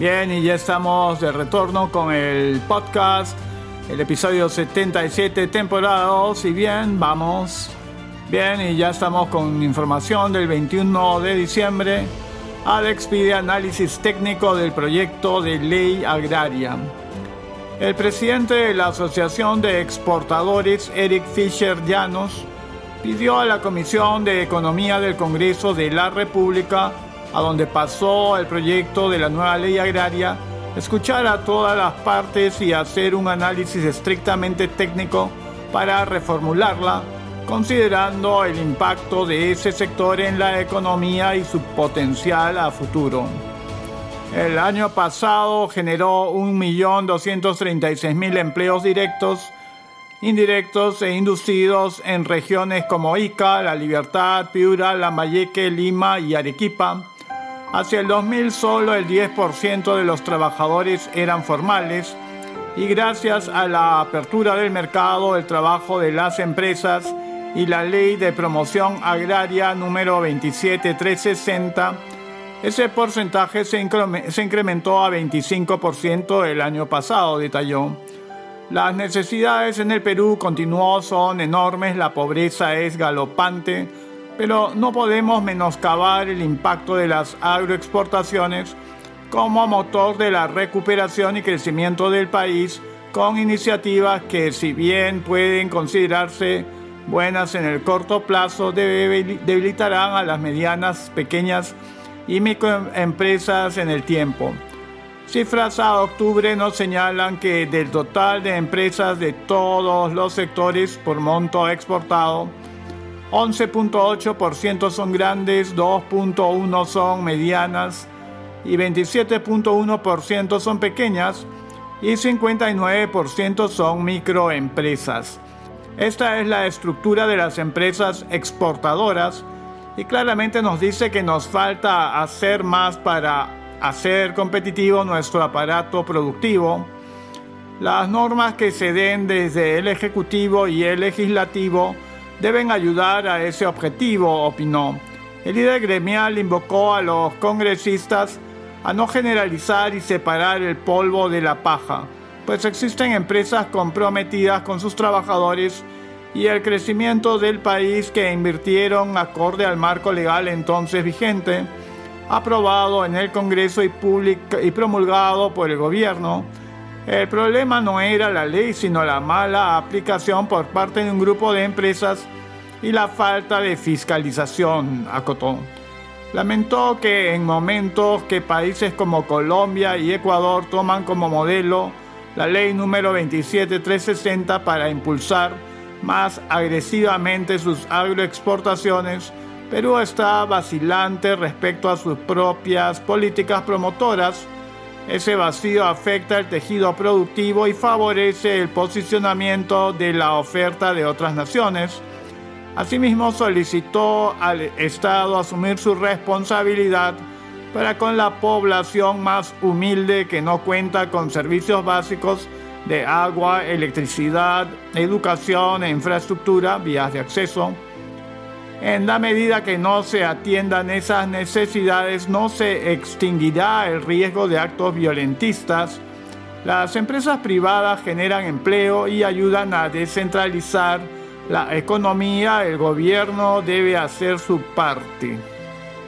Bien, y ya estamos de retorno con el podcast, el episodio 77, temporada 2. Y bien, vamos. Bien, y ya estamos con información del 21 de diciembre. Alex pide análisis técnico del proyecto de ley agraria. El presidente de la Asociación de Exportadores, Eric Fisher Llanos, pidió a la Comisión de Economía del Congreso de la República, a donde pasó el proyecto de la nueva ley agraria, escuchar a todas las partes y hacer un análisis estrictamente técnico para reformularla, considerando el impacto de ese sector en la economía y su potencial a futuro. El año pasado generó 1.236.000 empleos directos, indirectos e inducidos en regiones como Ica, La Libertad, Piura, Lambayeque, Lima y Arequipa. Hacia el 2000 solo el 10% de los trabajadores eran formales y gracias a la apertura del mercado, el trabajo de las empresas y la ley de promoción agraria número 27360, ese porcentaje se, incrementó a 25% el año pasado, detalló. Las necesidades en el Perú continuó son enormes, la pobreza es galopante, pero no podemos menoscabar el impacto de las agroexportaciones como motor de la recuperación y crecimiento del país con iniciativas que si bien pueden considerarse buenas en el corto plazo, debilitarán a las medianas, pequeñas y microempresas en el tiempo. Cifras a octubre nos señalan que del total de empresas de todos los sectores por monto exportado, 11.8% son grandes, 2.1% son medianas y 27.1% son pequeñas y 59% son microempresas. Esta es la estructura de las empresas exportadoras y claramente nos dice que nos falta hacer más para hacer competitivo nuestro aparato productivo. Las normas que se den desde el Ejecutivo y el Legislativo deben ayudar a ese objetivo, opinó. El líder gremial invocó a los congresistas a no generalizar y separar el polvo de la paja, pues existen empresas comprometidas con sus trabajadores y el crecimiento del país que invirtieron acorde al marco legal entonces vigente, aprobado en el Congreso y, y promulgado por el gobierno. El problema no era la ley, sino la mala aplicación por parte de un grupo de empresas y la falta de fiscalización, acotó. Lamentó que en momentos que países como Colombia y Ecuador toman como modelo la ley número 27360 para impulsar más agresivamente sus agroexportaciones, Perú está vacilante respecto a sus propias políticas promotoras. Ese vacío afecta el tejido productivo y favorece el posicionamiento de la oferta de otras naciones. Asimismo, solicitó al Estado asumir su responsabilidad para con la población más humilde que no cuenta con servicios básicos de agua, electricidad, educación e infraestructura, vías de acceso. En la medida que no se atiendan esas necesidades, no se extinguirá el riesgo de actos violentistas. Las empresas privadas generan empleo y ayudan a descentralizar la economía. El gobierno debe hacer su parte.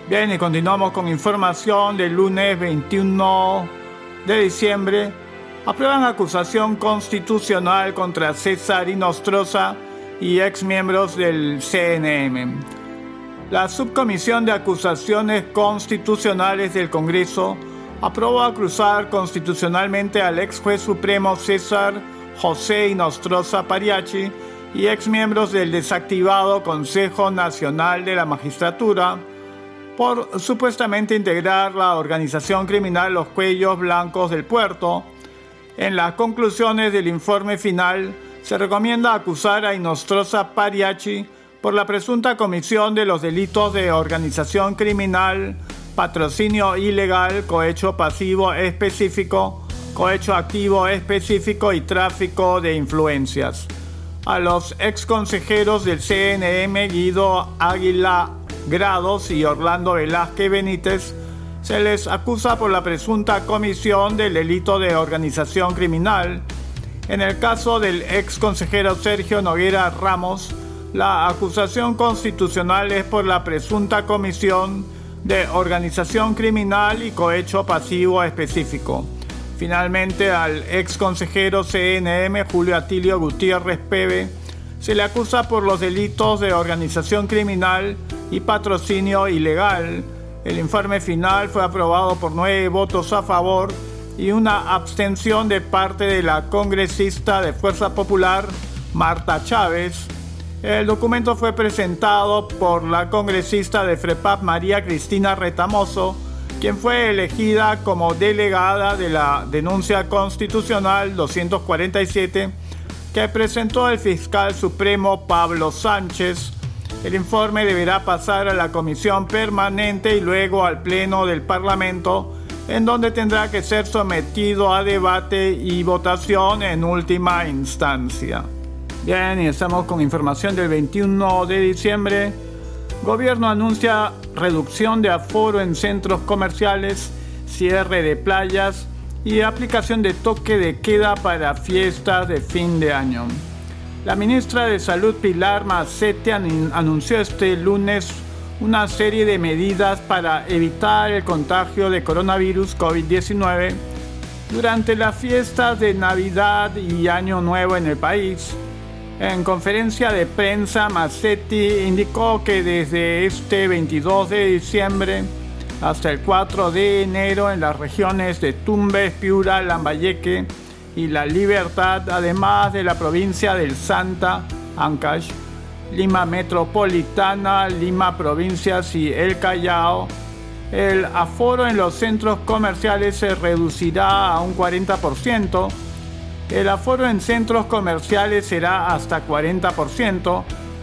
Bien, y continuamos con información del lunes 21 de diciembre aprueban acusación constitucional contra César Inostroza y exmiembros del CNM. La Subcomisión de Acusaciones Constitucionales del Congreso aprobó acusar constitucionalmente al ex juez supremo César José Inostroza Pariachi y exmiembros del desactivado Consejo Nacional de la Magistratura por supuestamente integrar la organización criminal Los Cuellos Blancos del Puerto, en las conclusiones del informe final se recomienda acusar a Inostroza Pariachi por la presunta comisión de los delitos de organización criminal, patrocinio ilegal, cohecho pasivo específico, cohecho activo específico y tráfico de influencias. A los ex consejeros del CNM Guido Águila Grados y Orlando Velázquez Benítez se les acusa por la presunta comisión del delito de organización criminal. En el caso del ex consejero Sergio Noguera Ramos, la acusación constitucional es por la presunta comisión de organización criminal y cohecho pasivo específico. Finalmente, al ex consejero CNM Julio Atilio Gutiérrez Pebe se le acusa por los delitos de organización criminal y patrocinio ilegal el informe final fue aprobado por nueve votos a favor y una abstención de parte de la congresista de Fuerza Popular, Marta Chávez. El documento fue presentado por la congresista de FREPAP, María Cristina Retamoso, quien fue elegida como delegada de la denuncia constitucional 247 que presentó el fiscal supremo Pablo Sánchez el informe deberá pasar a la comisión permanente y luego al pleno del Parlamento, en donde tendrá que ser sometido a debate y votación en última instancia. Bien, y estamos con información del 21 de diciembre. Gobierno anuncia reducción de aforo en centros comerciales, cierre de playas y aplicación de toque de queda para fiestas de fin de año. La ministra de Salud Pilar Macetti anunció este lunes una serie de medidas para evitar el contagio de coronavirus COVID-19 durante las fiestas de Navidad y Año Nuevo en el país. En conferencia de prensa, Macetti indicó que desde este 22 de diciembre hasta el 4 de enero en las regiones de Tumbes, Piura, Lambayeque, y la Libertad, además de la provincia del Santa, Ancash, Lima Metropolitana, Lima Provincias y El Callao, el aforo en los centros comerciales se reducirá a un 40%, el aforo en centros comerciales será hasta 40%.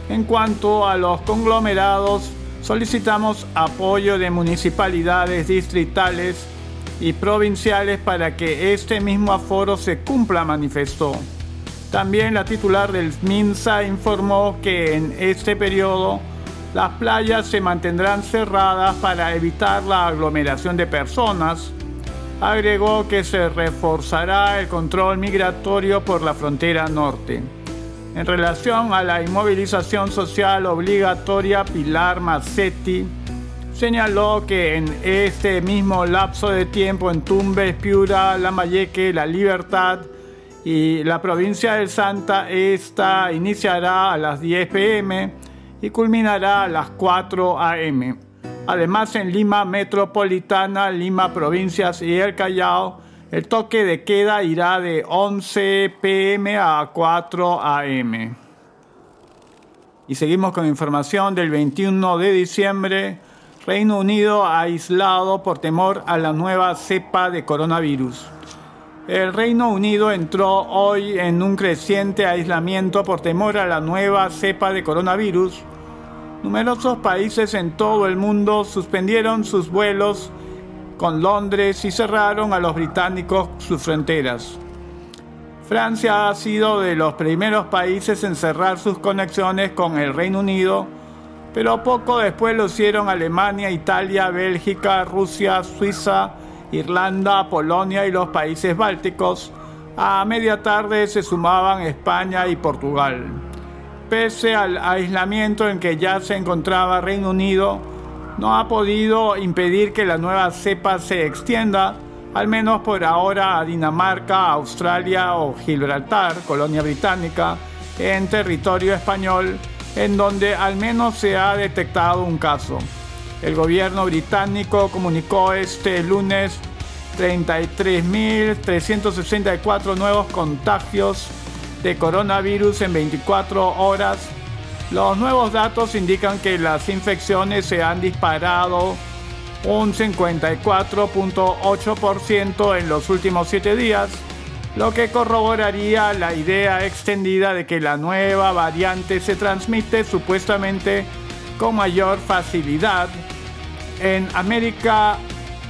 En cuanto a los conglomerados, solicitamos apoyo de municipalidades distritales y provinciales para que este mismo aforo se cumpla, manifestó. También la titular del MINSA informó que en este periodo las playas se mantendrán cerradas para evitar la aglomeración de personas. Agregó que se reforzará el control migratorio por la frontera norte. En relación a la inmovilización social obligatoria, Pilar Mazzetti señaló que en este mismo lapso de tiempo en Tumbes, Piura, Lambayeque, La Libertad y la provincia del Santa, esta iniciará a las 10 pm y culminará a las 4 am. Además, en Lima Metropolitana, Lima Provincias y El Callao, el toque de queda irá de 11 pm a 4 am. Y seguimos con información del 21 de diciembre. Reino Unido aislado por temor a la nueva cepa de coronavirus. El Reino Unido entró hoy en un creciente aislamiento por temor a la nueva cepa de coronavirus. Numerosos países en todo el mundo suspendieron sus vuelos con Londres y cerraron a los británicos sus fronteras. Francia ha sido de los primeros países en cerrar sus conexiones con el Reino Unido pero poco después lo hicieron Alemania, Italia, Bélgica, Rusia, Suiza, Irlanda, Polonia y los países bálticos. A media tarde se sumaban España y Portugal. Pese al aislamiento en que ya se encontraba Reino Unido, no ha podido impedir que la nueva cepa se extienda, al menos por ahora a Dinamarca, Australia o Gibraltar, colonia británica, en territorio español en donde al menos se ha detectado un caso. El gobierno británico comunicó este lunes 33.364 nuevos contagios de coronavirus en 24 horas. Los nuevos datos indican que las infecciones se han disparado un 54.8% en los últimos 7 días lo que corroboraría la idea extendida de que la nueva variante se transmite supuestamente con mayor facilidad. En América,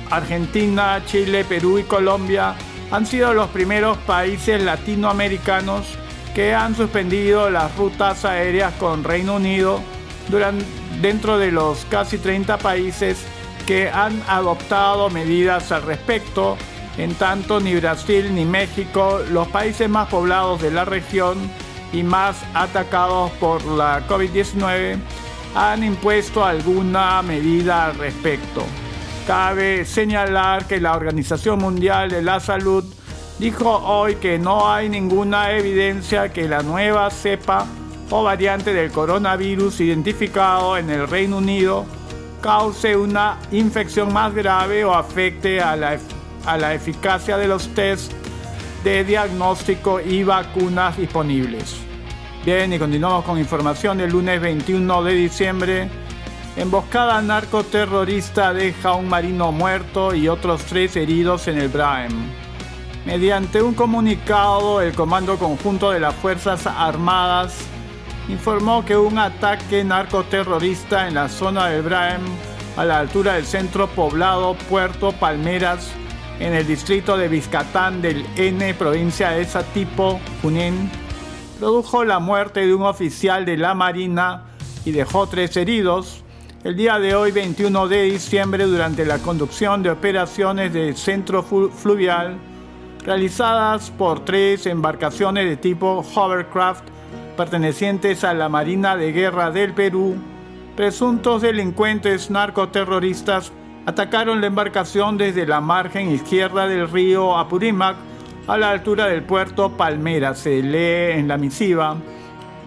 Argentina, Chile, Perú y Colombia han sido los primeros países latinoamericanos que han suspendido las rutas aéreas con Reino Unido dentro de los casi 30 países que han adoptado medidas al respecto. En tanto, ni Brasil ni México, los países más poblados de la región y más atacados por la COVID-19, han impuesto alguna medida al respecto. Cabe señalar que la Organización Mundial de la Salud dijo hoy que no hay ninguna evidencia que la nueva cepa o variante del coronavirus identificado en el Reino Unido cause una infección más grave o afecte a la, a la eficacia de los test de diagnóstico y vacunas disponibles. Bien, y continuamos con información del lunes 21 de diciembre. Emboscada narcoterrorista deja un marino muerto y otros tres heridos en el Braem. Mediante un comunicado, el Comando Conjunto de las Fuerzas Armadas informó que un ataque narcoterrorista en la zona del Braem, a la altura del centro poblado Puerto Palmeras, en el distrito de Vizcatán del N, provincia de Satipo, Junín, produjo la muerte de un oficial de la Marina y dejó tres heridos. El día de hoy, 21 de diciembre, durante la conducción de operaciones de centro fluvial realizadas por tres embarcaciones de tipo hovercraft pertenecientes a la Marina de Guerra del Perú, presuntos delincuentes narcoterroristas atacaron la embarcación desde la margen izquierda del río Apurímac a la altura del puerto Palmera, se lee en la misiva.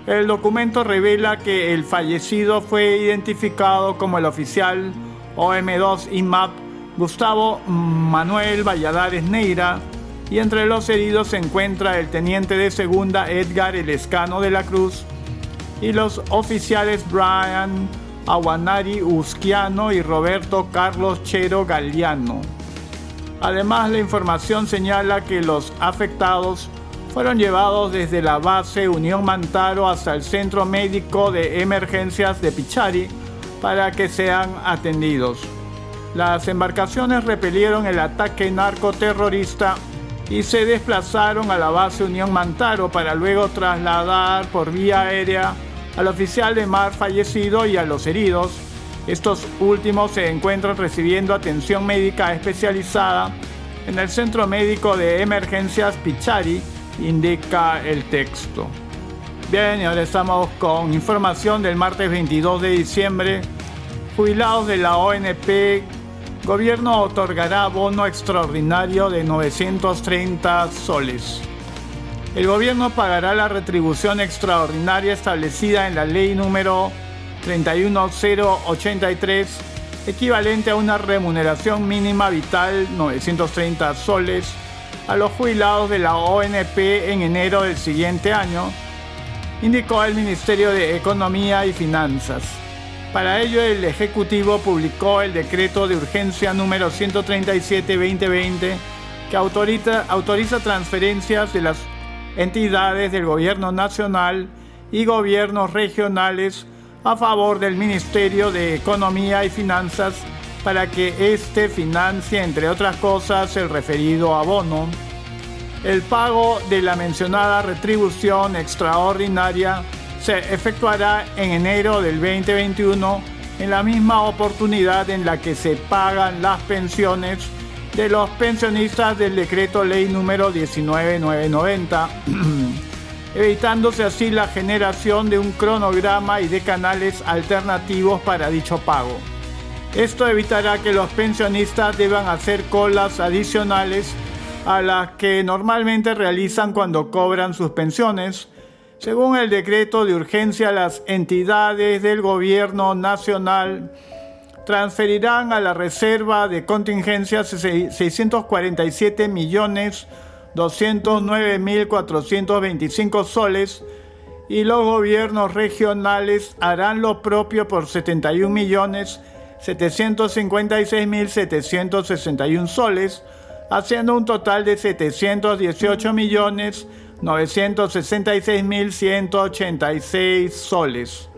El documento revela que el fallecido fue identificado como el oficial OM2 IMAP Gustavo Manuel Valladares Neira, y entre los heridos se encuentra el teniente de segunda Edgar Elescano de la Cruz y los oficiales Brian Aguanari Usquiano y Roberto Carlos Chero Galeano. Además, la información señala que los afectados fueron llevados desde la base Unión Mantaro hasta el Centro Médico de Emergencias de Pichari para que sean atendidos. Las embarcaciones repelieron el ataque narcoterrorista y se desplazaron a la base Unión Mantaro para luego trasladar por vía aérea al oficial de mar fallecido y a los heridos. Estos últimos se encuentran recibiendo atención médica especializada en el Centro Médico de Emergencias Pichari, indica el texto. Bien, y ahora estamos con información del martes 22 de diciembre. Jubilados de la ONP Gobierno otorgará bono extraordinario de 930 soles. El gobierno pagará la retribución extraordinaria establecida en la ley número 31083, equivalente a una remuneración mínima vital 930 soles, a los jubilados de la ONP en enero del siguiente año, indicó el Ministerio de Economía y Finanzas. Para ello, el Ejecutivo publicó el decreto de urgencia número 137-2020 que autoriza, autoriza transferencias de las entidades del Gobierno Nacional y gobiernos regionales a favor del Ministerio de Economía y Finanzas para que éste financie, entre otras cosas, el referido abono. El pago de la mencionada retribución extraordinaria se efectuará en enero del 2021 en la misma oportunidad en la que se pagan las pensiones de los pensionistas del decreto ley número 19990, evitándose así la generación de un cronograma y de canales alternativos para dicho pago. Esto evitará que los pensionistas deban hacer colas adicionales a las que normalmente realizan cuando cobran sus pensiones, según el decreto de urgencia, las entidades del gobierno nacional transferirán a la reserva de contingencia 647 millones 209.425 soles y los gobiernos regionales harán lo propio por 71 millones 756.761 soles, haciendo un total de 718 millones 966.186 soles.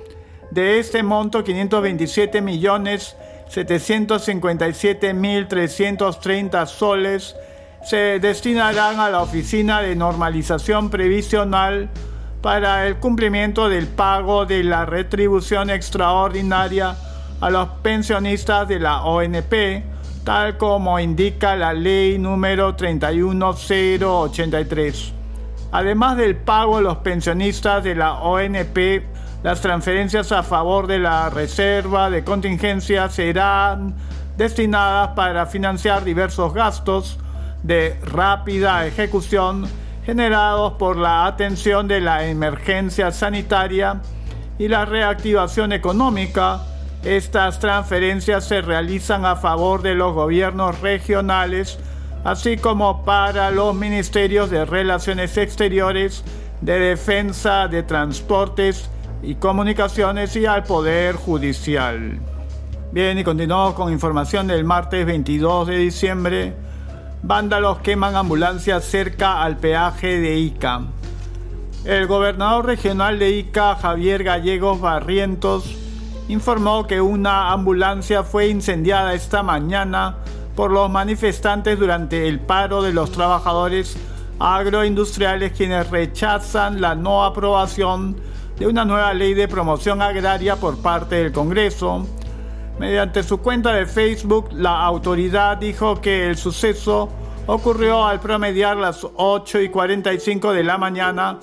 De este monto, 527 millones 757.330 soles se destinarán a la Oficina de Normalización Previsional para el cumplimiento del pago de la retribución extraordinaria a los pensionistas de la ONP, tal como indica la ley número 31083. Además del pago a los pensionistas de la ONP, las transferencias a favor de la reserva de contingencia serán destinadas para financiar diversos gastos de rápida ejecución generados por la atención de la emergencia sanitaria y la reactivación económica. Estas transferencias se realizan a favor de los gobiernos regionales, así como para los ministerios de Relaciones Exteriores, de Defensa, de Transportes y Comunicaciones y al Poder Judicial. Bien, y continuamos con información del martes 22 de diciembre. Vándalos queman ambulancias cerca al peaje de Ica. El gobernador regional de Ica, Javier Gallegos Barrientos, informó que una ambulancia fue incendiada esta mañana por los manifestantes durante el paro de los trabajadores agroindustriales quienes rechazan la no aprobación de una nueva ley de promoción agraria por parte del Congreso. Mediante su cuenta de Facebook, la autoridad dijo que el suceso ocurrió al promediar las 8 y 45 de la mañana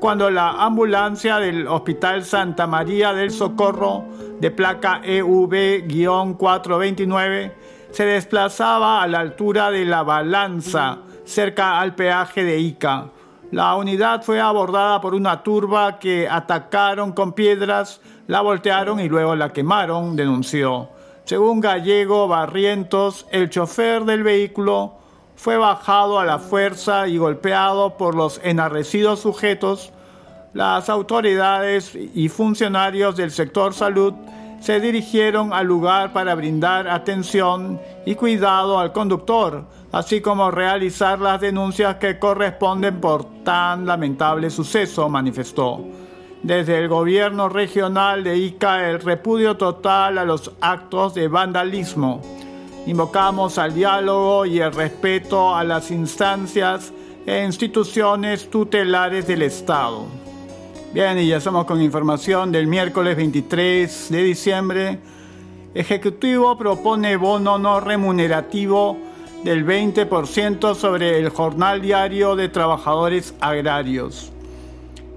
cuando la ambulancia del Hospital Santa María del Socorro de placa EV-429 se desplazaba a la altura de la balanza cerca al peaje de Ica. La unidad fue abordada por una turba que atacaron con piedras, la voltearon y luego la quemaron, denunció. Según Gallego Barrientos, el chofer del vehículo fue bajado a la fuerza y golpeado por los enarrecidos sujetos, las autoridades y funcionarios del sector salud se dirigieron al lugar para brindar atención y cuidado al conductor, así como realizar las denuncias que corresponden por tan lamentable suceso, manifestó. Desde el gobierno regional de Ica el repudio total a los actos de vandalismo Invocamos al diálogo y el respeto a las instancias e instituciones tutelares del Estado. Bien, y ya estamos con información del miércoles 23 de diciembre. Ejecutivo propone bono no remunerativo del 20% sobre el jornal diario de trabajadores agrarios.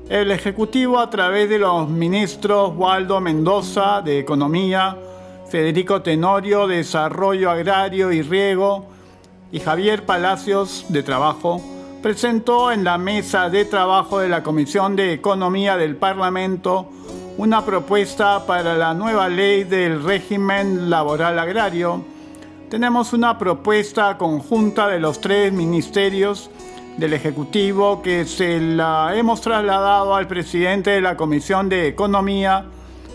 El Ejecutivo, a través de los ministros Waldo Mendoza de Economía, Federico Tenorio, Desarrollo Agrario y Riego, y Javier Palacios, de Trabajo, presentó en la mesa de trabajo de la Comisión de Economía del Parlamento una propuesta para la nueva ley del régimen laboral agrario. Tenemos una propuesta conjunta de los tres ministerios del Ejecutivo que se la hemos trasladado al presidente de la Comisión de Economía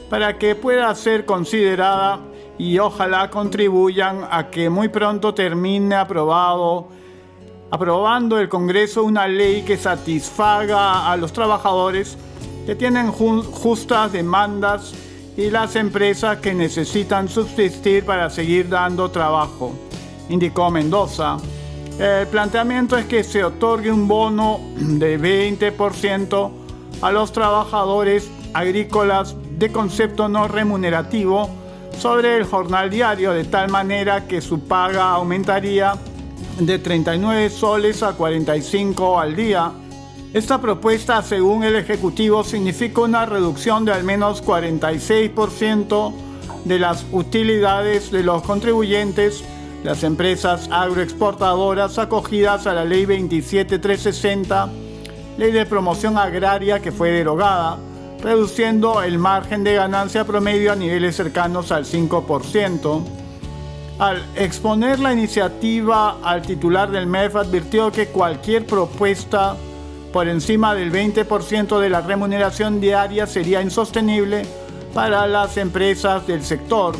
para que pueda ser considerada y ojalá contribuyan a que muy pronto termine aprobado aprobando el Congreso una ley que satisfaga a los trabajadores que tienen justas demandas y las empresas que necesitan subsistir para seguir dando trabajo, indicó Mendoza. El planteamiento es que se otorgue un bono de 20% a los trabajadores agrícolas de concepto no remunerativo sobre el jornal diario de tal manera que su paga aumentaría de 39 soles a 45 al día. Esta propuesta, según el Ejecutivo, significa una reducción de al menos 46% de las utilidades de los contribuyentes, las empresas agroexportadoras acogidas a la Ley 27360, Ley de Promoción Agraria que fue derogada, reduciendo el margen de ganancia promedio a niveles cercanos al 5%. Al exponer la iniciativa al titular del MEF advirtió que cualquier propuesta por encima del 20% de la remuneración diaria sería insostenible para las empresas del sector.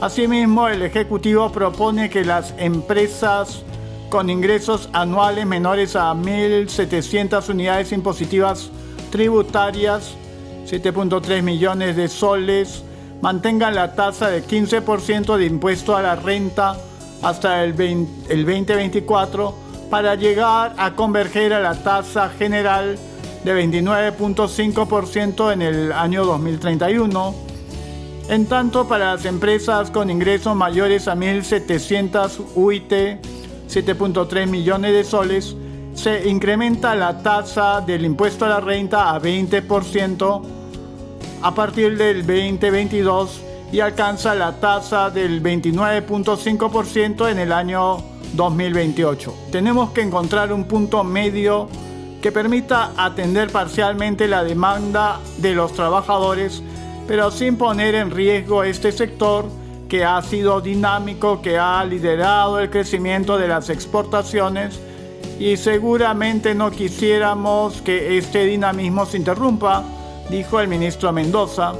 Asimismo, el Ejecutivo propone que las empresas con ingresos anuales menores a 1.700 unidades impositivas tributarias 7.3 millones de soles, mantengan la tasa de 15% de impuesto a la renta hasta el, 2024 para llegar a converger a la tasa general de 29.5% en el año 2031. En tanto, para las empresas con ingresos mayores a 1.700 UIT, 7.3 millones de soles, se incrementa la tasa del impuesto a la renta a 20% a partir del 2022 y alcanza la tasa del 29.5% en el año 2028. Tenemos que encontrar un punto medio que permita atender parcialmente la demanda de los trabajadores, pero sin poner en riesgo este sector que ha sido dinámico, que ha liderado el crecimiento de las exportaciones y seguramente no quisiéramos que este dinamismo se interrumpa, dijo el ministro Mendoza.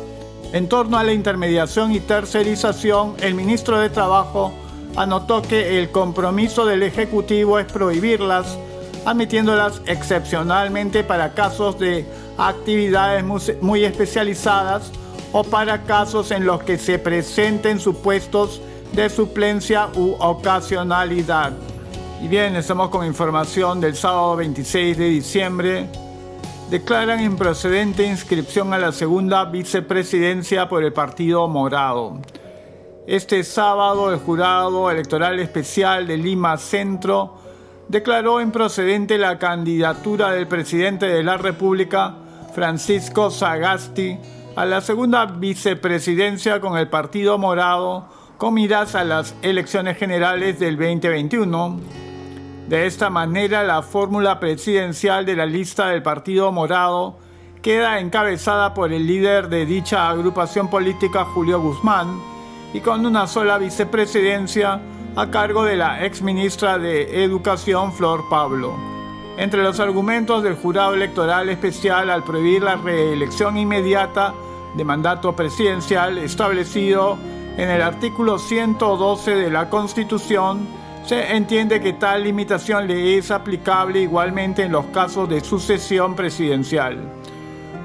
En torno a la intermediación y tercerización, el ministro de Trabajo anotó que el compromiso del Ejecutivo es prohibirlas, admitiéndolas excepcionalmente para casos de actividades muy especializadas o para casos en los que se presenten supuestos de suplencia u ocasionalidad. Y bien, estamos con información del sábado 26 de diciembre. Declaran improcedente inscripción a la segunda vicepresidencia por el Partido Morado. Este sábado el jurado electoral especial de Lima Centro declaró improcedente la candidatura del presidente de la República, Francisco Sagasti, a la segunda vicepresidencia con el Partido Morado con miras a las elecciones generales del 2021. De esta manera, la fórmula presidencial de la lista del Partido Morado queda encabezada por el líder de dicha agrupación política, Julio Guzmán, y con una sola vicepresidencia a cargo de la ex ministra de Educación, Flor Pablo. Entre los argumentos del jurado electoral especial al prohibir la reelección inmediata de mandato presidencial establecido en el artículo 112 de la Constitución, se entiende que tal limitación le es aplicable igualmente en los casos de sucesión presidencial.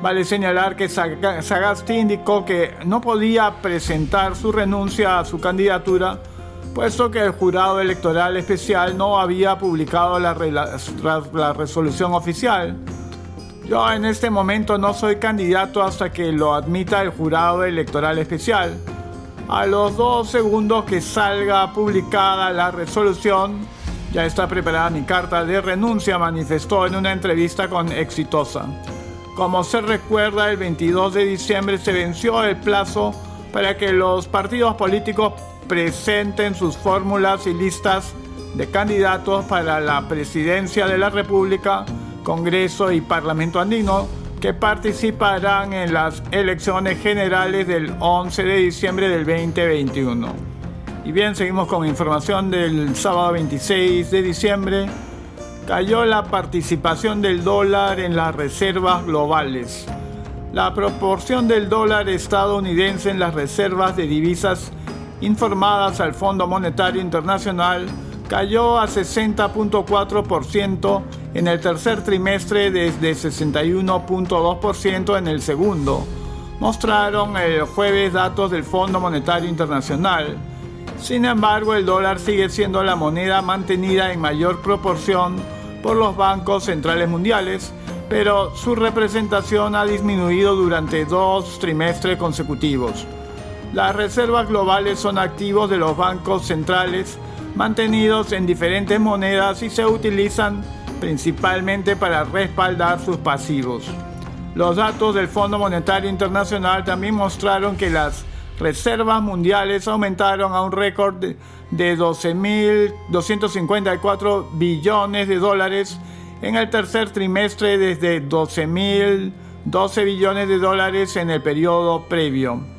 Vale señalar que Sagasti indicó que no podía presentar su renuncia a su candidatura, puesto que el jurado electoral especial no había publicado la, resolución oficial. Yo en este momento no soy candidato hasta que lo admita el jurado electoral especial. A los dos segundos que salga publicada la resolución, ya está preparada mi carta de renuncia, manifestó en una entrevista con Exitosa. Como se recuerda, el 22 de diciembre se venció el plazo para que los partidos políticos presenten sus fórmulas y listas de candidatos para la presidencia de la República, Congreso y Parlamento andino que participarán en las elecciones generales del 11 de diciembre del 2021. Y bien, seguimos con información del sábado 26 de diciembre. Cayó la participación del dólar en las reservas globales. La proporción del dólar estadounidense en las reservas de divisas informadas al Fondo Monetario Internacional cayó a 60.4% en el tercer trimestre desde 61.2% en el segundo, mostraron el jueves datos del Fondo Monetario Internacional. Sin embargo, el dólar sigue siendo la moneda mantenida en mayor proporción por los bancos centrales mundiales, pero su representación ha disminuido durante dos trimestres consecutivos. Las reservas globales son activos de los bancos centrales mantenidos en diferentes monedas y se utilizan principalmente para respaldar sus pasivos. Los datos del Fondo Monetario Internacional también mostraron que las reservas mundiales aumentaron a un récord de 12.254 billones de dólares en el tercer trimestre desde 12.012 billones de dólares en el periodo previo.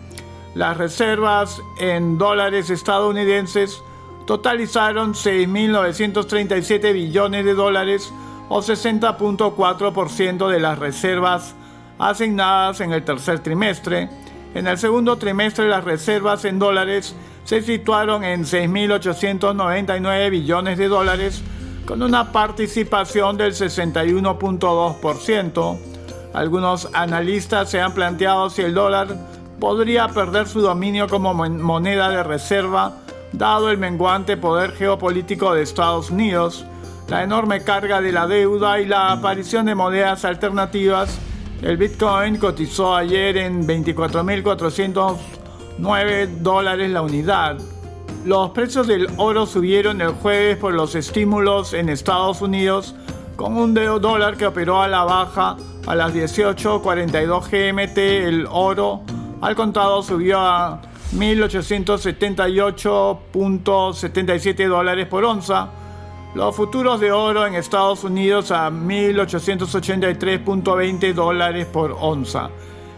Las reservas en dólares estadounidenses totalizaron 6.937 billones de dólares o 60.4% de las reservas asignadas en el tercer trimestre. En el segundo trimestre las reservas en dólares se situaron en 6.899 billones de dólares con una participación del 61.2%. Algunos analistas se han planteado si el dólar podría perder su dominio como moneda de reserva dado el menguante poder geopolítico de Estados Unidos, la enorme carga de la deuda y la aparición de monedas alternativas, el Bitcoin cotizó ayer en 24.400 9 dólares la unidad. Los precios del oro subieron el jueves por los estímulos en Estados Unidos con un dólar que operó a la baja a las 18.42 GMT. El oro al contado subió a 1.878.77 dólares por onza. Los futuros de oro en Estados Unidos a 1.883.20 dólares por onza.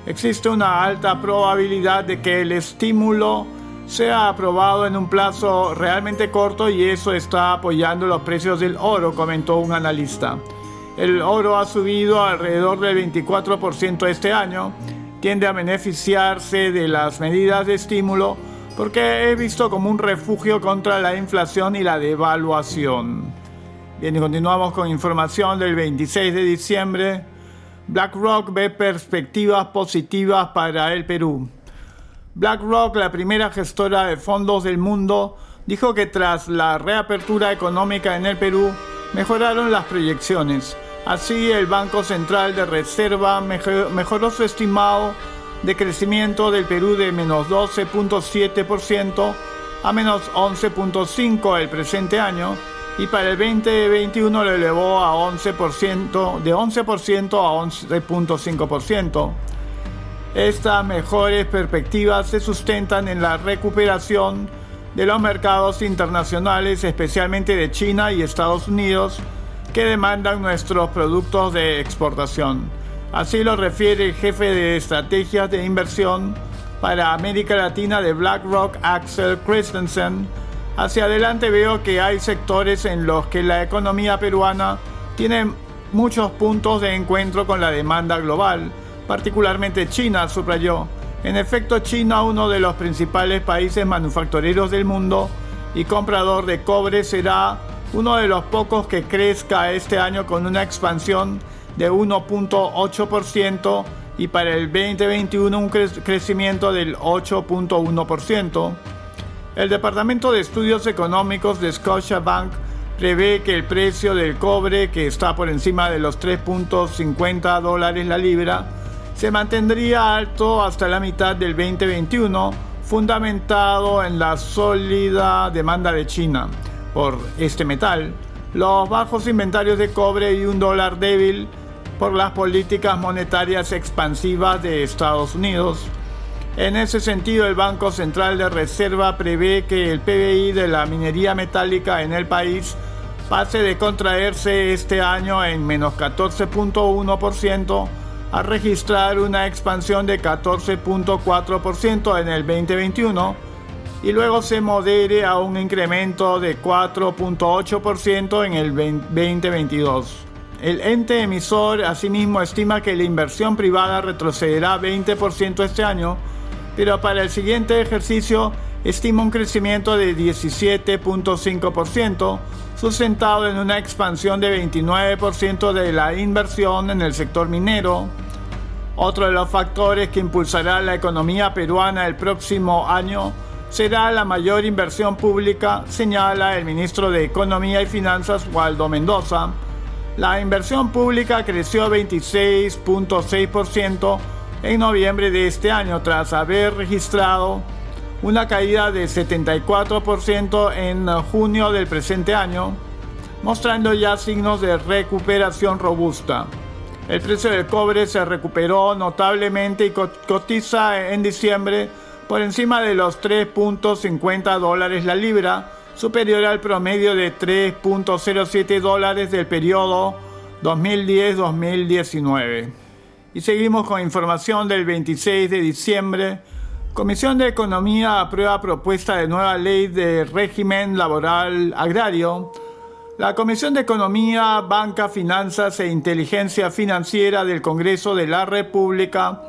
Existe una alta probabilidad de que el estímulo sea aprobado en un plazo realmente corto y eso está apoyando los precios del oro, comentó un analista. El oro ha subido alrededor del 24% este año, tiende a beneficiarse de las medidas de estímulo porque es visto como un refugio contra la inflación y la devaluación. Bien, y continuamos con información del 26 de diciembre. BlackRock ve perspectivas positivas para el Perú. BlackRock, la primera gestora de fondos del mundo, dijo que tras la reapertura económica en el Perú, mejoraron las proyecciones. Así, el Banco Central de Reserva mejoró su estimado de crecimiento del Perú de menos 12.7% a menos 11.5% el presente año y para el 2021 lo elevó a 11%, de 11% a 11.5%. Estas mejores perspectivas se sustentan en la recuperación de los mercados internacionales, especialmente de China y Estados Unidos, que demandan nuestros productos de exportación. Así lo refiere el jefe de estrategias de inversión para América Latina de BlackRock, Axel Christensen. Hacia adelante veo que hay sectores en los que la economía peruana tiene muchos puntos de encuentro con la demanda global particularmente China, subrayó. En efecto, China, uno de los principales países manufactureros del mundo y comprador de cobre, será uno de los pocos que crezca este año con una expansión de 1.8% y para el 2021 un crecimiento del 8.1%. El Departamento de Estudios Económicos de Scotiabank prevé que el precio del cobre, que está por encima de los 3.50 dólares la libra, se mantendría alto hasta la mitad del 2021, fundamentado en la sólida demanda de China por este metal, los bajos inventarios de cobre y un dólar débil por las políticas monetarias expansivas de Estados Unidos. En ese sentido, el Banco Central de Reserva prevé que el PBI de la minería metálica en el país pase de contraerse este año en menos 14.1% a registrar una expansión de 14.4% en el 2021 y luego se modere a un incremento de 4.8% en el 2022. El ente emisor asimismo estima que la inversión privada retrocederá 20% este año, pero para el siguiente ejercicio estima un crecimiento de 17.5%, sustentado en una expansión de 29% de la inversión en el sector minero. Otro de los factores que impulsará la economía peruana el próximo año será la mayor inversión pública, señala el ministro de Economía y Finanzas Waldo Mendoza. La inversión pública creció 26.6% en noviembre de este año tras haber registrado una caída de 74% en junio del presente año, mostrando ya signos de recuperación robusta. El precio del cobre se recuperó notablemente y cotiza en diciembre por encima de los 3.50 dólares la libra, superior al promedio de 3.07 dólares del periodo 2010-2019. Y seguimos con información del 26 de diciembre Comisión de Economía aprueba propuesta de nueva ley de régimen laboral agrario. La Comisión de Economía, Banca, Finanzas e Inteligencia Financiera del Congreso de la República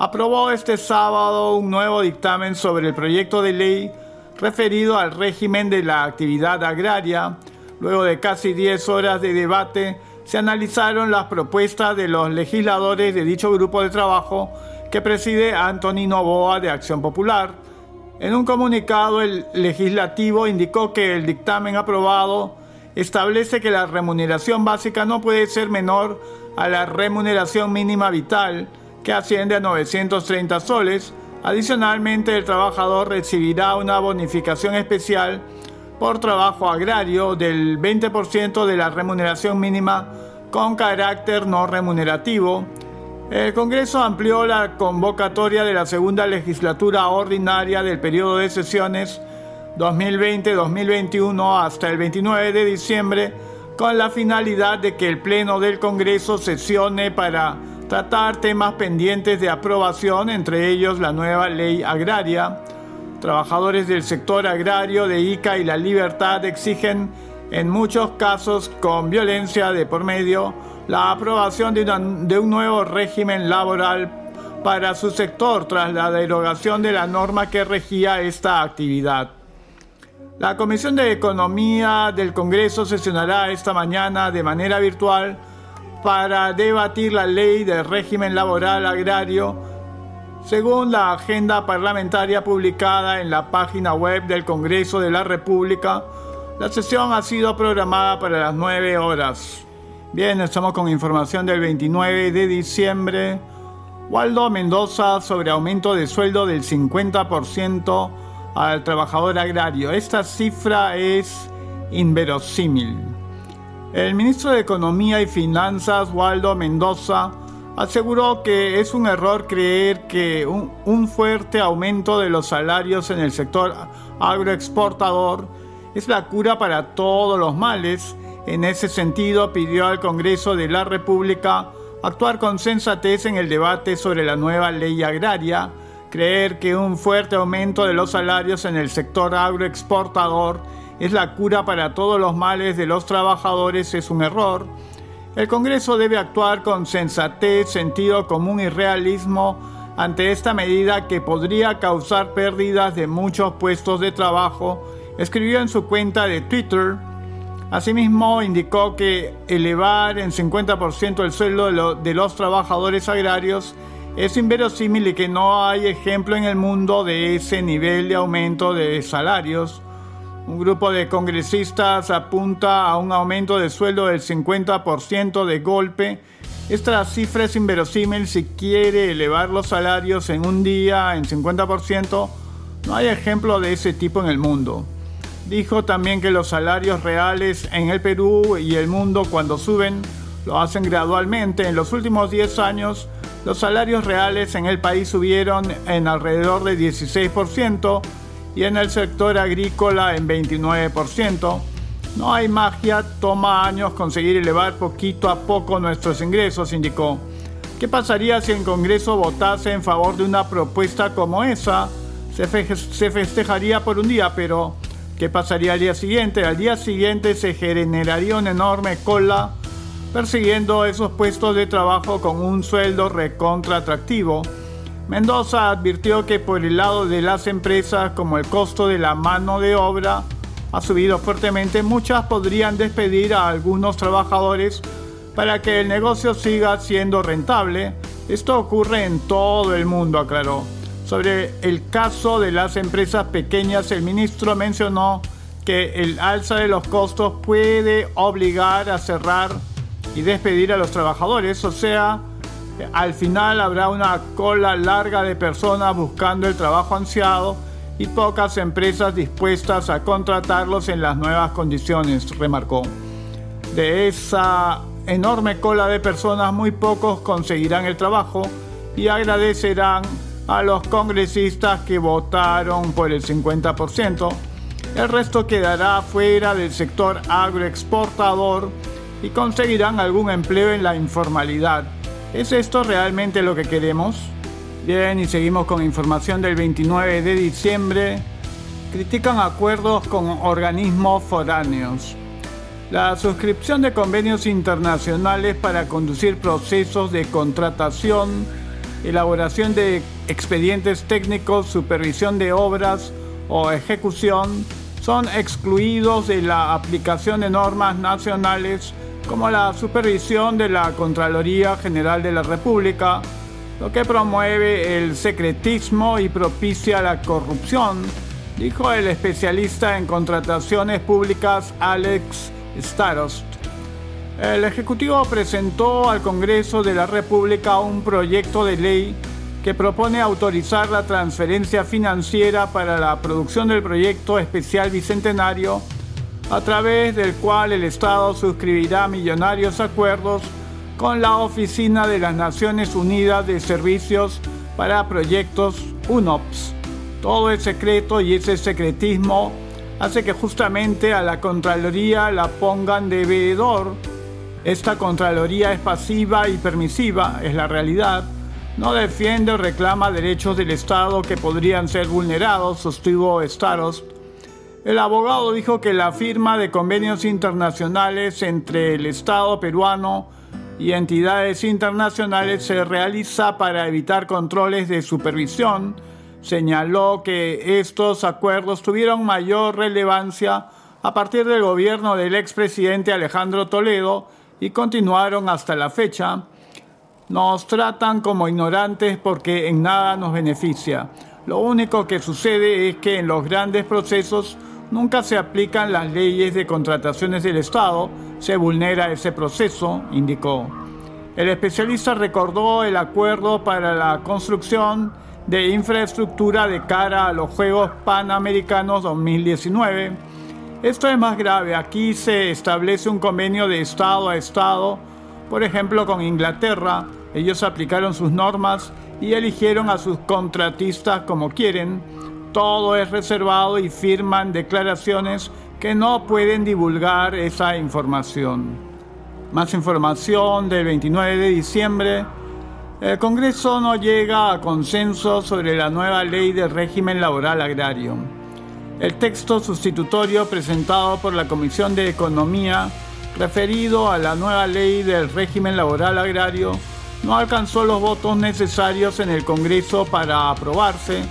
aprobó este sábado un nuevo dictamen sobre el proyecto de ley referido al régimen de la actividad agraria. Luego de casi 10 horas de debate, se analizaron las propuestas de los legisladores de dicho grupo de trabajo que preside Antonino Boa de Acción Popular. En un comunicado, el legislativo indicó que el dictamen aprobado establece que la remuneración básica no puede ser menor a la remuneración mínima vital, que asciende a 930 soles, Adicionalmente, el trabajador recibirá una bonificación especial por trabajo agrario del 20% de la remuneración mínima con carácter no remunerativo. El Congreso amplió la convocatoria de la segunda legislatura ordinaria del periodo de sesiones 2020-2021 hasta el 29 de diciembre con la finalidad de que el Pleno del Congreso sesione para tratar temas pendientes de aprobación, entre ellos la nueva ley agraria. Trabajadores del sector agrario de ICA y La Libertad exigen, en muchos casos con violencia de por medio, la aprobación de, de un nuevo régimen laboral para su sector tras la derogación de la norma que regía esta actividad. La Comisión de Economía del Congreso sesionará esta mañana de manera virtual para debatir la ley del régimen laboral agrario según la agenda parlamentaria publicada en la página web del Congreso de la República. La sesión ha sido programada para las 9 horas. Bien, estamos con información del 29 de diciembre. Waldo Mendoza sobre aumento de sueldo del 50% al trabajador agrario. Esta cifra es inverosímil. El ministro de Economía y Finanzas, Waldo Mendoza, aseguró que es un error creer que un, fuerte aumento de los salarios en el sector agroexportador es la cura para todos los males. En ese sentido, pidió al Congreso de la República actuar con sensatez en el debate sobre la nueva ley agraria Creer que un fuerte aumento de los salarios en el sector agroexportador es la cura para todos los males de los trabajadores es un error. El Congreso debe actuar con sensatez, sentido común y realismo ante esta medida que podría causar pérdidas de muchos puestos de trabajo, escribió en su cuenta de Twitter. Asimismo, indicó que elevar en 50% el sueldo de, los trabajadores agrarios es inverosímil y que no hay ejemplo en el mundo de ese nivel de aumento de salarios. Un grupo de congresistas apunta a un aumento de sueldo del 50% de golpe. Esta cifra es inverosímil si quiere elevar los salarios en un día en 50%. No hay ejemplo de ese tipo en el mundo. Dijo también que los salarios reales en el Perú y el mundo cuando suben lo hacen gradualmente. En los últimos 10 años los salarios reales en el país subieron en alrededor de 16% y en el sector agrícola en 29%. No hay magia, toma años conseguir elevar poquito a poco nuestros ingresos, indicó. ¿Qué pasaría si el Congreso votase en favor de una propuesta como esa? Se, se festejaría por un día, pero ¿qué pasaría al día siguiente? Al día siguiente se generaría una enorme cola persiguiendo esos puestos de trabajo con un sueldo recontra atractivo. Mendoza advirtió que por el lado de las empresas, como el costo de la mano de obra ha subido fuertemente, muchas podrían despedir a algunos trabajadores para que el negocio siga siendo rentable. Esto ocurre en todo el mundo, aclaró. Sobre el caso de las empresas pequeñas, el ministro mencionó que el alza de los costos puede obligar a cerrar y despedir a los trabajadores, o sea, al final habrá una cola larga de personas buscando el trabajo ansiado y pocas empresas dispuestas a contratarlos en las nuevas condiciones, remarcó. De esa enorme cola de personas, muy pocos conseguirán el trabajo y agradecerán a los congresistas que votaron por el 50%. El resto quedará fuera del sector agroexportador y conseguirán algún empleo en la informalidad. ¿Es esto realmente lo que queremos? Bien, y seguimos con información del 29 de diciembre. Critican acuerdos con organismos foráneos. La suscripción de convenios internacionales para conducir procesos de contratación, elaboración de expedientes técnicos, supervisión de obras o ejecución son excluidos de la aplicación de normas nacionales como la supervisión de la Contraloría General de la República, lo que promueve el secretismo y propicia la corrupción, dijo el especialista en contrataciones públicas Alex Starost. El Ejecutivo presentó al Congreso de la República un proyecto de ley que propone autorizar la transferencia financiera para la producción del proyecto especial bicentenario, a través del cual el Estado suscribirá millonarios acuerdos con la Oficina de las Naciones Unidas de Servicios para Proyectos UNOPS. Todo es secreto y ese secretismo hace que justamente a la Contraloría la pongan de veedor. Esta Contraloría es pasiva y permisiva, es la realidad no defiende o reclama derechos del Estado que podrían ser vulnerados, sostuvo Starost. El abogado dijo que la firma de convenios internacionales entre el Estado peruano y entidades internacionales se realiza para evitar controles de supervisión. Señaló que estos acuerdos tuvieron mayor relevancia a partir del gobierno del expresidente Alejandro Toledo y continuaron hasta la fecha. Nos tratan como ignorantes porque en nada nos beneficia. Lo único que sucede es que en los grandes procesos nunca se aplican las leyes de contrataciones del Estado, se vulnera ese proceso, indicó. El especialista recordó el acuerdo para la construcción de infraestructura de cara a los Juegos Panamericanos 2019. Esto es más grave, aquí se establece un convenio de Estado a Estado, por ejemplo con Inglaterra, ellos aplicaron sus normas y eligieron a sus contratistas como quieren. Todo es reservado y firman declaraciones que no pueden divulgar esa información. Más información del 29 de diciembre. El Congreso no llega a consenso sobre la nueva ley del régimen laboral agrario. El texto sustitutorio presentado por la Comisión de Economía referido a la nueva ley del régimen laboral agrario no alcanzó los votos necesarios en el Congreso para aprobarse,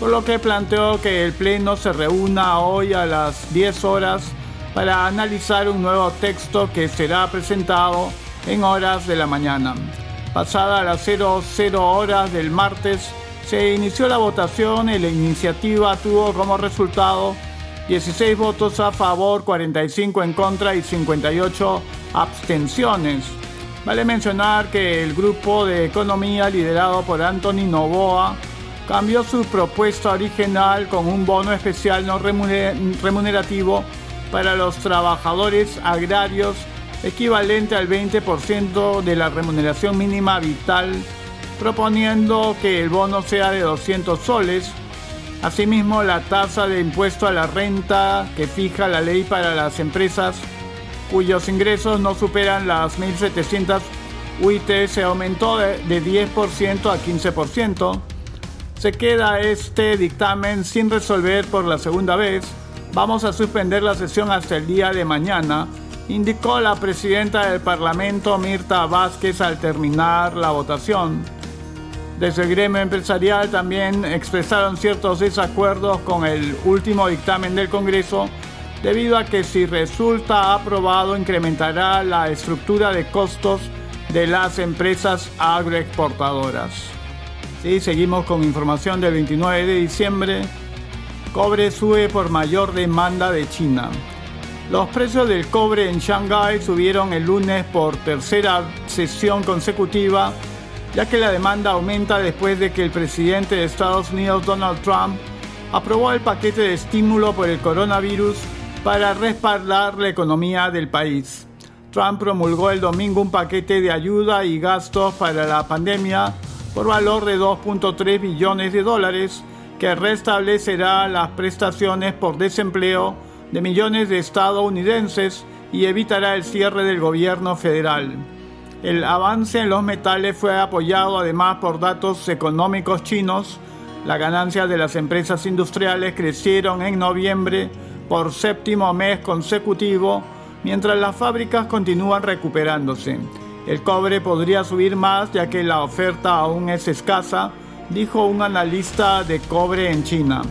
por lo que planteó que el Pleno se reúna hoy a las 10 horas para analizar un nuevo texto que será presentado en horas de la mañana. Pasada las 00 horas del martes, se inició la votación y la iniciativa tuvo como resultado 16 votos a favor, 45 en contra y 58 abstenciones. Vale mencionar que el grupo de economía liderado por Anthony Novoa cambió su propuesta original con un bono especial no remunerativo para los trabajadores agrarios equivalente al 20% de la remuneración mínima vital, proponiendo que el bono sea de 200 soles. Asimismo, la tasa de impuesto a la renta que fija la ley para las empresas cuyos ingresos no superan las 1.700 UIT se aumentó de, 10% a 15%. Se queda este dictamen sin resolver por la segunda vez. Vamos a suspender la sesión hasta el día de mañana, indicó la presidenta del Parlamento Mirta Vázquez al terminar la votación. Desde el gremio empresarial también expresaron ciertos desacuerdos con el último dictamen del Congreso debido a que si resulta aprobado incrementará la estructura de costos de las empresas agroexportadoras. Sí, seguimos con información del 29 de diciembre. Cobre sube por mayor demanda de China. Los precios del cobre en Shanghái subieron el lunes por tercera sesión consecutiva, ya que la demanda aumenta después de que el presidente de Estados Unidos, Donald Trump, aprobó el paquete de estímulo por el coronavirus para respaldar la economía del país. Trump promulgó el domingo un paquete de ayuda y gastos para la pandemia por valor de 2.3 billones de dólares que restablecerá las prestaciones por desempleo de millones de estadounidenses y evitará el cierre del gobierno federal. El avance en los metales fue apoyado además por datos económicos chinos. Las ganancias de las empresas industriales crecieron en noviembre por séptimo mes consecutivo, mientras las fábricas continúan recuperándose. El cobre podría subir más ya que la oferta aún es escasa, dijo un analista de cobre en China.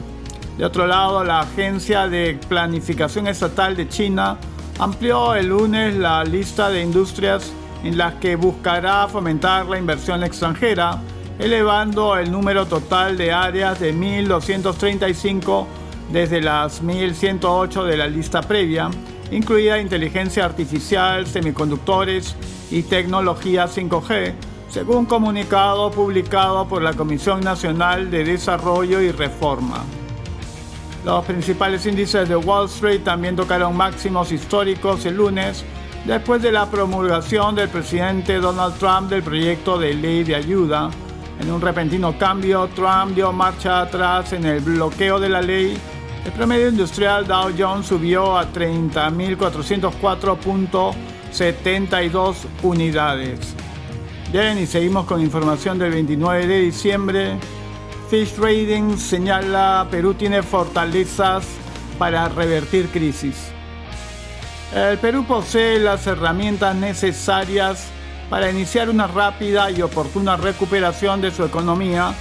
De otro lado, la Agencia de Planificación Estatal de China amplió el lunes la lista de industrias en las que buscará fomentar la inversión extranjera, elevando el número total de áreas de 1.235 desde las 1108 de la lista previa, incluida inteligencia artificial, semiconductores y tecnología 5G, según comunicado publicado por la Comisión Nacional de Desarrollo y Reforma. Los principales índices de Wall Street también tocaron máximos históricos el lunes, después de la promulgación del presidente Donald Trump del proyecto de ley de ayuda. En un repentino cambio, Trump dio marcha atrás en el bloqueo de la ley. El promedio industrial Dow Jones subió a 30.404.72 unidades. Bien, y seguimos con información del 29 de diciembre. Fish Trading señala Perú tiene fortalezas para revertir crisis. El Perú posee las herramientas necesarias para iniciar una rápida y oportuna recuperación de su economía,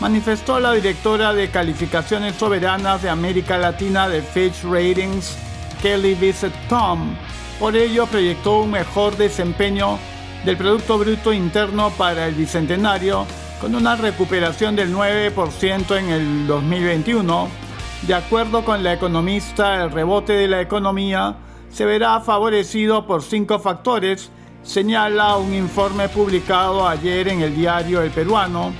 manifestó la directora de calificaciones soberanas de América Latina de Fitch Ratings, Kelly Bissett Tom. Por ello proyectó un mejor desempeño del Producto Bruto Interno para el Bicentenario con una recuperación del 9% en el 2021. De acuerdo con la economista, el rebote de la economía se verá favorecido por cinco factores, señala un informe publicado ayer en el diario El Peruano.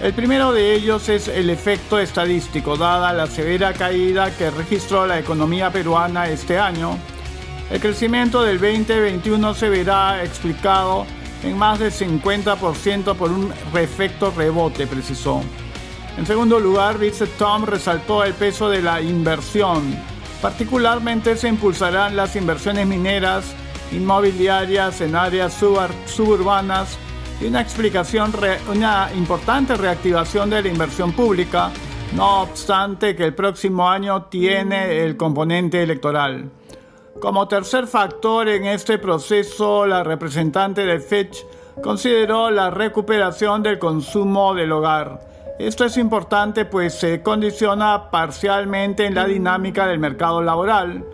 El primero de ellos es el efecto estadístico, dada la severa caída que registró la economía peruana este año. El crecimiento del 2021 se verá explicado en más del 50% por un efecto rebote, precisó. En segundo lugar, Vice Tom resaltó el peso de la inversión. Particularmente se impulsarán las inversiones mineras, inmobiliarias en áreas suburbanas y una explicación, una importante reactivación de la inversión pública, no obstante que el próximo año tiene el componente electoral. Como tercer factor en este proceso, la representante de Fitch consideró la recuperación del consumo del hogar. Esto es importante pues se condiciona parcialmente en la dinámica del mercado laboral.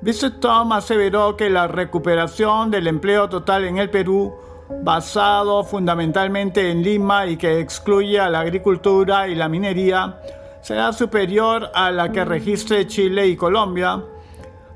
Vincent Tom aseveró que la recuperación del empleo total en el Perú, basado fundamentalmente en Lima y que excluye a la agricultura y la minería, será superior a la que registre Chile y Colombia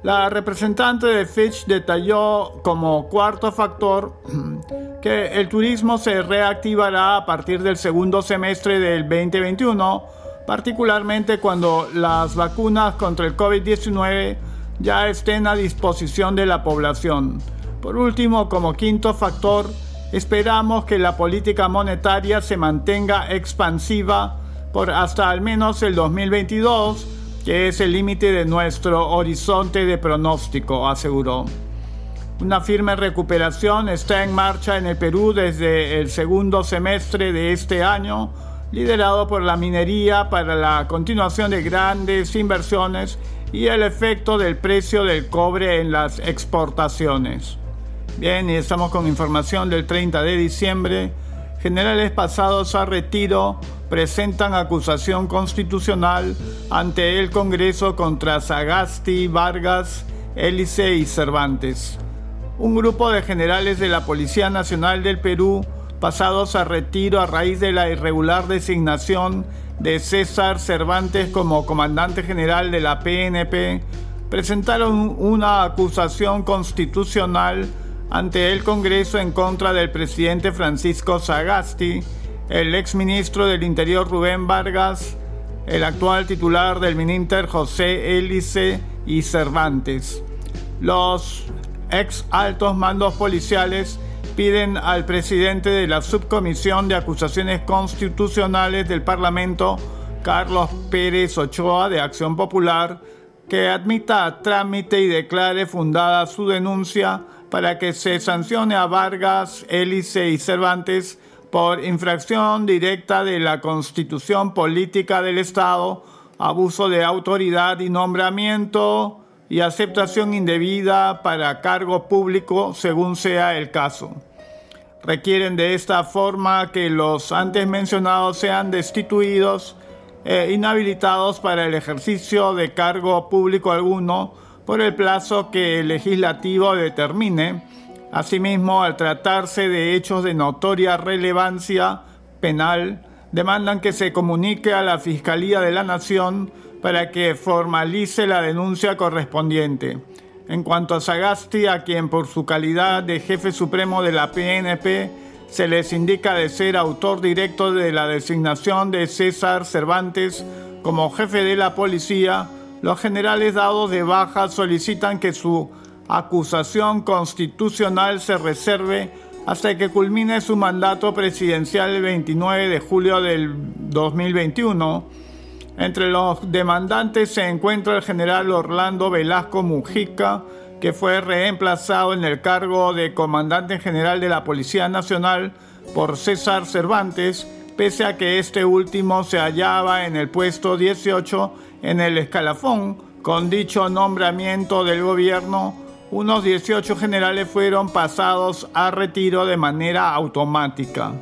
la representante de Fitch detalló como cuarto factor que el turismo se reactivará a partir del segundo semestre del 2021, particularmente cuando las vacunas contra el COVID-19 ya estén a disposición de la población. Por último, como quinto factor, esperamos que la política monetaria se mantenga expansiva por hasta al menos el 2022 que es el límite de nuestro horizonte de pronóstico, aseguró. Una firme recuperación está en marcha en el Perú desde el segundo semestre de este año, liderado por la minería para la continuación de grandes inversiones y el efecto del precio del cobre en las exportaciones. Bien, y estamos con información del 30 de diciembre. Generales pasados a retiro presentan acusación constitucional ante el Congreso contra Sagasti, Vargas, Hélice y Cervantes. Un grupo de generales de la Policía Nacional del Perú, pasados a retiro a raíz de la irregular designación de César Cervantes como comandante general de la PNP, presentaron una acusación constitucional ante el Congreso en contra del presidente Francisco Sagasti, el exministro del Interior Rubén Vargas, el actual titular del Mininter José Hélice y Cervantes. Los ex altos mandos policiales piden al presidente de la Subcomisión de Acusaciones Constitucionales del Parlamento, Carlos Pérez Ochoa, de Acción Popular, que admita a trámite y declare fundada su denuncia para que se sancione a Vargas, Hélice y Cervantes por infracción directa de la constitución política del Estado, abuso de autoridad y nombramiento y aceptación indebida para cargo público según sea el caso. Requieren de esta forma que los antes mencionados sean destituidos e inhabilitados para el ejercicio de cargo público alguno por el plazo que el legislativo determine Asimismo, al tratarse de hechos de notoria relevancia penal, demandan que se comunique a la Fiscalía de la Nación para que formalice la denuncia correspondiente. En cuanto a Sagasti, a quien por su calidad de jefe supremo de la PNP se les indica de ser autor directo de la designación de César Cervantes como jefe de la policía, los generales dados de baja solicitan que su acusación constitucional se reserve hasta que culmine su mandato presidencial el 29 de julio del 2021. Entre los demandantes se encuentra el general Orlando Velasco Mujica, que fue reemplazado en el cargo de comandante general de la Policía Nacional por César Cervantes, pese a que este último se hallaba en el puesto 18 en el escalafón. Con dicho nombramiento del gobierno, unos 18 generales fueron pasados a retiro de manera automática.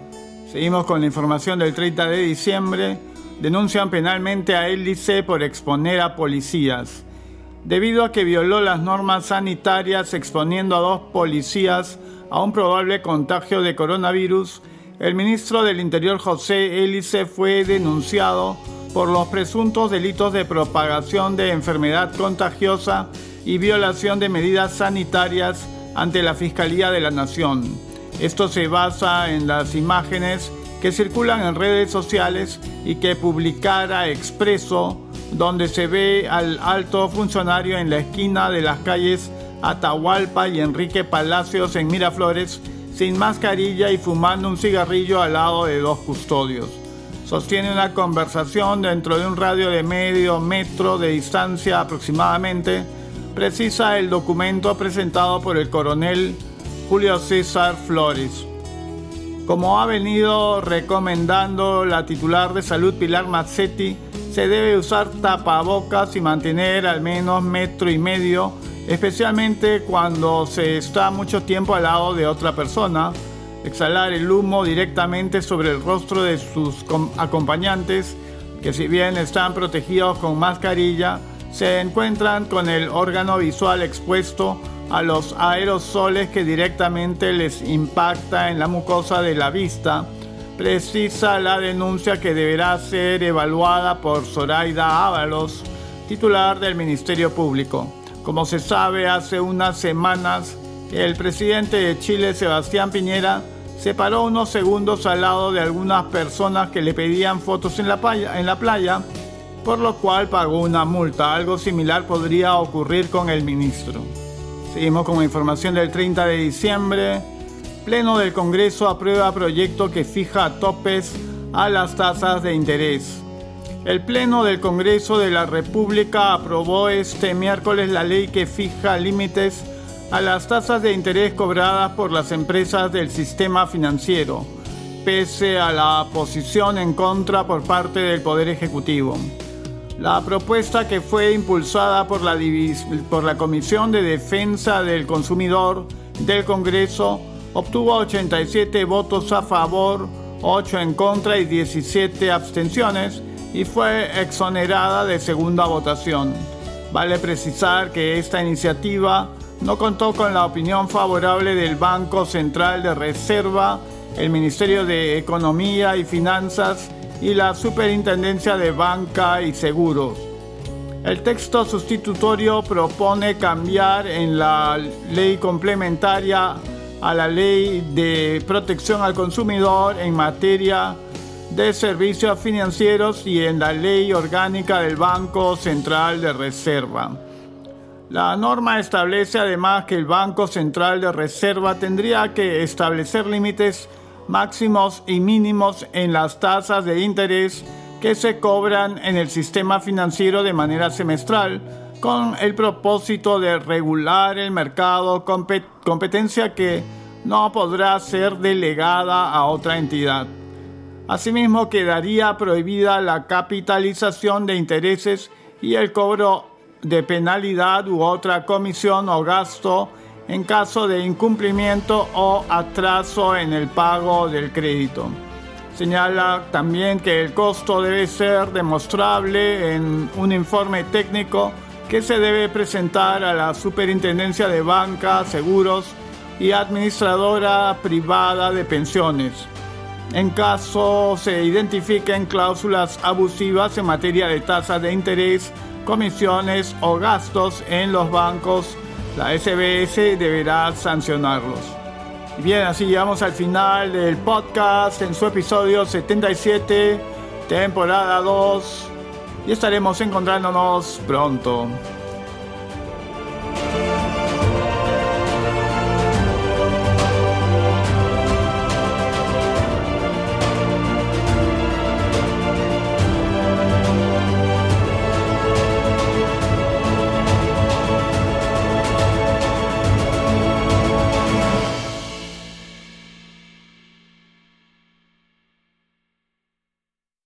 Seguimos con la información del 30 de diciembre. Denuncian penalmente a Hélice por exponer a policías debido a que violó las normas sanitarias exponiendo a dos policías a un probable contagio de coronavirus, el ministro del Interior José Hélice fue denunciado por los presuntos delitos de propagación de enfermedad contagiosa y violación de medidas sanitarias ante la Fiscalía de la Nación. Esto se basa en las imágenes que circulan en redes sociales y que publicara Expreso donde se ve al alto funcionario en la esquina de las calles Atahualpa y Enrique Palacios en Miraflores, sin mascarilla y fumando un cigarrillo al lado de dos custodios. Sostiene una conversación dentro de un radio de medio metro de distancia aproximadamente, precisa el documento presentado por el coronel Julio César Flores. Como ha venido recomendando la titular de salud Pilar Mazzetti, se debe usar tapabocas y mantener al menos metro y medio, especialmente cuando se está mucho tiempo al lado de otra persona. Exhalar el humo directamente sobre el rostro de sus acompañantes, que si bien están protegidos con mascarilla, se encuentran con el órgano visual expuesto a los aerosoles que directamente les impacta en la mucosa de la vista precisa la denuncia que deberá ser evaluada por Zoraida Ábalos, titular del Ministerio Público. Como se sabe, hace unas semanas el presidente de Chile, Sebastián Piñera, se paró unos segundos al lado de algunas personas que le pedían fotos en la playa, por lo cual pagó una multa. Algo similar podría ocurrir con el ministro. Seguimos con información del 30 de diciembre. Pleno del Congreso aprueba proyecto que fija topes a las tasas de interés. El Pleno del Congreso de la República aprobó este miércoles la ley que fija límites a las tasas de interés cobradas por las empresas del sistema financiero, pese a la posición en contra por parte del Poder Ejecutivo. La propuesta que fue impulsada por la, por la Comisión de Defensa del Consumidor del Congreso obtuvo 87 votos a favor, 8 en contra y 17 abstenciones y fue exonerada de segunda votación. Vale precisar que esta iniciativa no contó con la opinión favorable del Banco Central de Reserva, el Ministerio de Economía y Finanzas y la Superintendencia de Banca y Seguros. El texto sustitutorio propone cambiar en la ley complementaria a la ley de protección al consumidor en materia de servicios financieros y en la ley orgánica del Banco Central de Reserva. La norma establece además que el Banco Central de Reserva tendría que establecer límites máximos y mínimos en las tasas de interés que se cobran en el sistema financiero de manera semestral con el propósito de regular el mercado, competencia que no podrá ser delegada a otra entidad. Asimismo, quedaría prohibida la capitalización de intereses y el cobro de penalidad u otra comisión o gasto en caso de incumplimiento o atraso en el pago del crédito. Señala también que el costo debe ser demostrable en un informe técnico que se debe presentar a la Superintendencia de Banca, Seguros y Administradora Privada de Pensiones. En caso se identifiquen cláusulas abusivas en materia de tasas de interés, comisiones o gastos en los bancos, la SBS deberá sancionarlos. Bien, así llegamos al final del podcast en su episodio 77, temporada 2, y estaremos encontrándonos pronto.